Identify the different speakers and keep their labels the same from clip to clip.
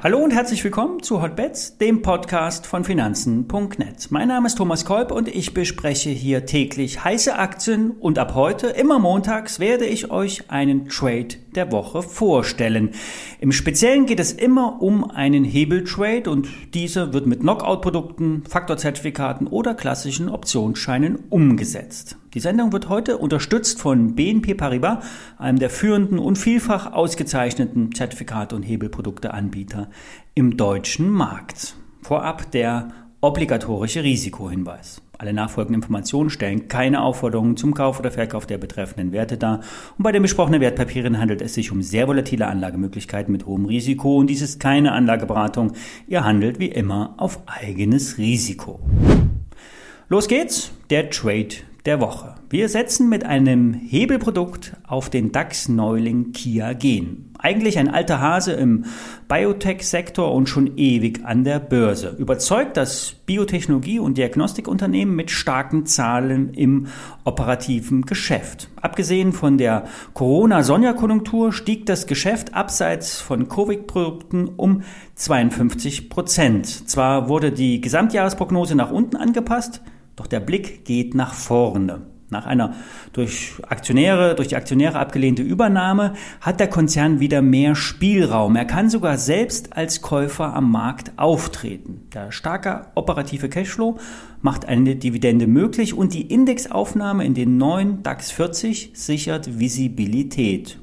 Speaker 1: Hallo und herzlich willkommen zu Hotbets, dem Podcast von Finanzen.net. Mein Name ist Thomas Kolb und ich bespreche hier täglich heiße Aktien und ab heute, immer montags, werde ich euch einen Trade der Woche vorstellen. Im Speziellen geht es immer um einen Hebeltrade und dieser wird mit Knockout-Produkten, Faktorzertifikaten oder klassischen Optionsscheinen umgesetzt. Die Sendung wird heute unterstützt von BNP Paribas, einem der führenden und vielfach ausgezeichneten Zertifikate und Hebelprodukteanbieter im deutschen Markt. Vorab der obligatorische Risikohinweis. Alle nachfolgenden Informationen stellen keine Aufforderungen zum Kauf oder Verkauf der betreffenden Werte dar und bei den besprochenen Wertpapieren handelt es sich um sehr volatile Anlagemöglichkeiten mit hohem Risiko und dies ist keine Anlageberatung. Ihr handelt wie immer auf eigenes Risiko. Los geht's, der Trade der Woche. Wir setzen mit einem Hebelprodukt auf den DAX-Neuling Kia Gen. Eigentlich ein alter Hase im Biotech-Sektor und schon ewig an der Börse. Überzeugt das Biotechnologie- und Diagnostikunternehmen mit starken Zahlen im operativen Geschäft. Abgesehen von der Corona-Sonderkonjunktur stieg das Geschäft abseits von Covid-Produkten um 52 Prozent. Zwar wurde die Gesamtjahresprognose nach unten angepasst, doch der Blick geht nach vorne. Nach einer durch Aktionäre, durch die Aktionäre abgelehnte Übernahme hat der Konzern wieder mehr Spielraum. Er kann sogar selbst als Käufer am Markt auftreten. Der starke operative Cashflow macht eine Dividende möglich und die Indexaufnahme in den neuen DAX 40 sichert Visibilität.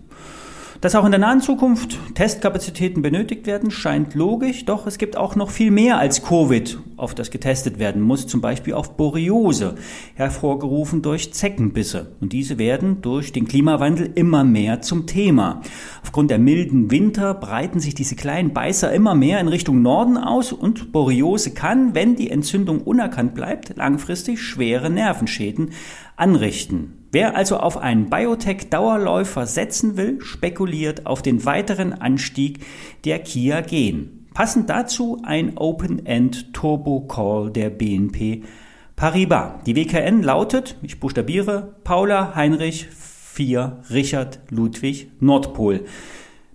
Speaker 1: Dass auch in der nahen Zukunft Testkapazitäten benötigt werden, scheint logisch, doch es gibt auch noch viel mehr als Covid, auf das getestet werden muss, zum Beispiel auf Borreliose, hervorgerufen durch Zeckenbisse. Und diese werden durch den Klimawandel immer mehr zum Thema. Aufgrund der milden Winter breiten sich diese kleinen Beißer immer mehr in Richtung Norden aus und Borreliose kann, wenn die Entzündung unerkannt bleibt, langfristig schwere Nervenschäden anrichten. Wer also auf einen Biotech-Dauerläufer setzen will, spekuliert auf den weiteren Anstieg der Kia Gen. Passend dazu ein Open-End Turbo Call der BNP Paribas. Die WKN lautet, ich buchstabiere, Paula Heinrich 4 Richard Ludwig Nordpol.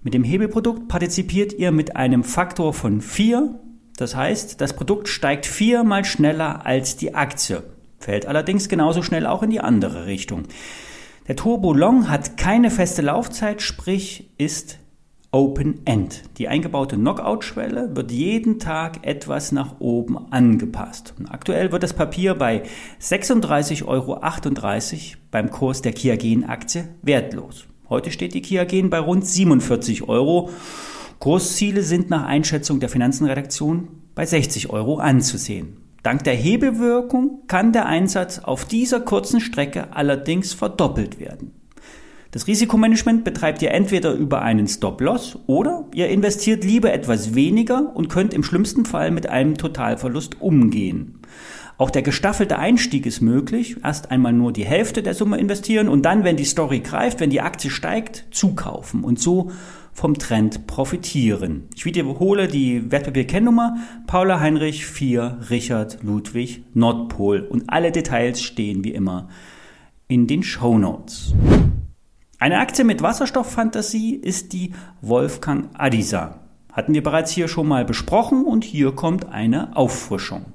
Speaker 1: Mit dem Hebelprodukt partizipiert ihr mit einem Faktor von 4. Das heißt, das Produkt steigt viermal schneller als die Aktie fällt allerdings genauso schnell auch in die andere Richtung. Der Turbo Long hat keine feste Laufzeit, sprich ist Open End. Die eingebaute Knockout-Schwelle wird jeden Tag etwas nach oben angepasst. Und aktuell wird das Papier bei 36,38 Euro beim Kurs der Kia Gen Aktie wertlos. Heute steht die Kia Gen bei rund 47 Euro. Kursziele sind nach Einschätzung der Finanzenredaktion bei 60 Euro anzusehen. Dank der Hebewirkung kann der Einsatz auf dieser kurzen Strecke allerdings verdoppelt werden. Das Risikomanagement betreibt ihr entweder über einen Stop-Loss oder ihr investiert lieber etwas weniger und könnt im schlimmsten Fall mit einem Totalverlust umgehen. Auch der gestaffelte Einstieg ist möglich. Erst einmal nur die Hälfte der Summe investieren und dann, wenn die Story greift, wenn die Aktie steigt, zukaufen und so vom Trend profitieren. Ich wiederhole die Wertpapierkennnummer Paula Heinrich 4 Richard Ludwig Nordpol und alle Details stehen wie immer in den Show Notes. Eine Aktie mit Wasserstofffantasie ist die Wolfgang Adisa. Hatten wir bereits hier schon mal besprochen und hier kommt eine Auffrischung.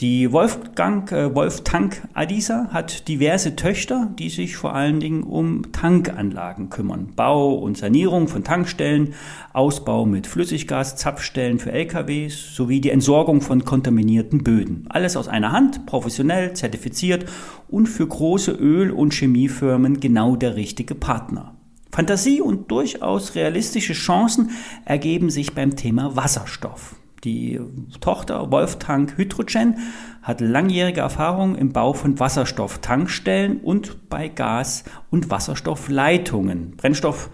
Speaker 1: Die Wolfgang äh, Wolftank Adisa hat diverse Töchter, die sich vor allen Dingen um Tankanlagen kümmern. Bau und Sanierung von Tankstellen, Ausbau mit Flüssiggas, Zapfstellen für LKWs sowie die Entsorgung von kontaminierten Böden. Alles aus einer Hand, professionell, zertifiziert und für große Öl- und Chemiefirmen genau der richtige Partner. Fantasie und durchaus realistische Chancen ergeben sich beim Thema Wasserstoff. Die Tochter Wolftank Hydrogen hat langjährige Erfahrung im Bau von Wasserstofftankstellen und bei Gas- und Wasserstoffleitungen. Brennstoff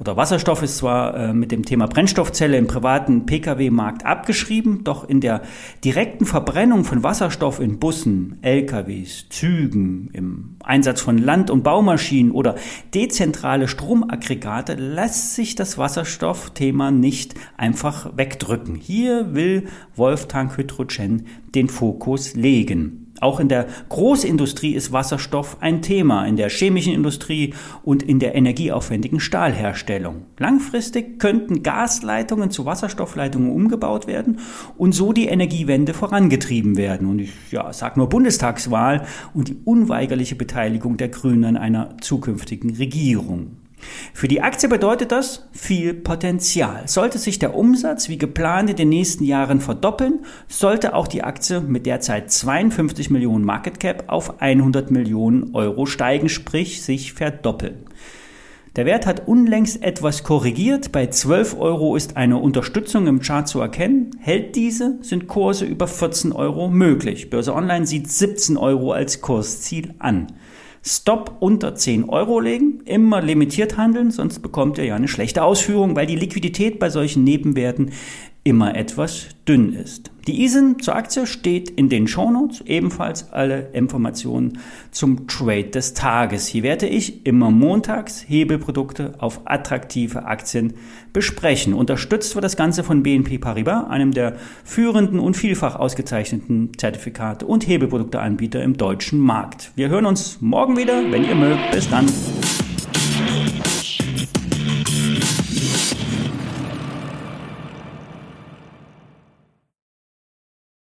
Speaker 1: oder Wasserstoff ist zwar äh, mit dem Thema Brennstoffzelle im privaten Pkw-Markt abgeschrieben, doch in der direkten Verbrennung von Wasserstoff in Bussen, LKWs, Zügen, im Einsatz von Land- und Baumaschinen oder dezentrale Stromaggregate lässt sich das Wasserstoffthema nicht einfach wegdrücken. Hier will Wolftank Hydrogen den Fokus legen. Auch in der Großindustrie ist Wasserstoff ein Thema, in der chemischen Industrie und in der energieaufwendigen Stahlherstellung. Langfristig könnten Gasleitungen zu Wasserstoffleitungen umgebaut werden und so die Energiewende vorangetrieben werden. Und ich ja, sage nur Bundestagswahl und die unweigerliche Beteiligung der Grünen an einer zukünftigen Regierung. Für die Aktie bedeutet das viel Potenzial. Sollte sich der Umsatz wie geplant in den nächsten Jahren verdoppeln, sollte auch die Aktie mit derzeit 52 Millionen Market Cap auf 100 Millionen Euro steigen, sprich sich verdoppeln. Der Wert hat unlängst etwas korrigiert. Bei 12 Euro ist eine Unterstützung im Chart zu erkennen. Hält diese, sind Kurse über 14 Euro möglich. Börse Online sieht 17 Euro als Kursziel an. Stop unter 10 Euro legen, immer limitiert handeln, sonst bekommt ihr ja eine schlechte Ausführung, weil die Liquidität bei solchen Nebenwerten immer etwas dünn ist. Die ISIN zur Aktie steht in den Shownotes, ebenfalls alle Informationen zum Trade des Tages. Hier werde ich immer montags Hebelprodukte auf attraktive Aktien besprechen. Unterstützt wird das Ganze von BNP Paribas, einem der führenden und vielfach ausgezeichneten Zertifikate und Hebelprodukteanbieter im deutschen Markt. Wir hören uns morgen wieder, wenn ihr mögt. Bis dann.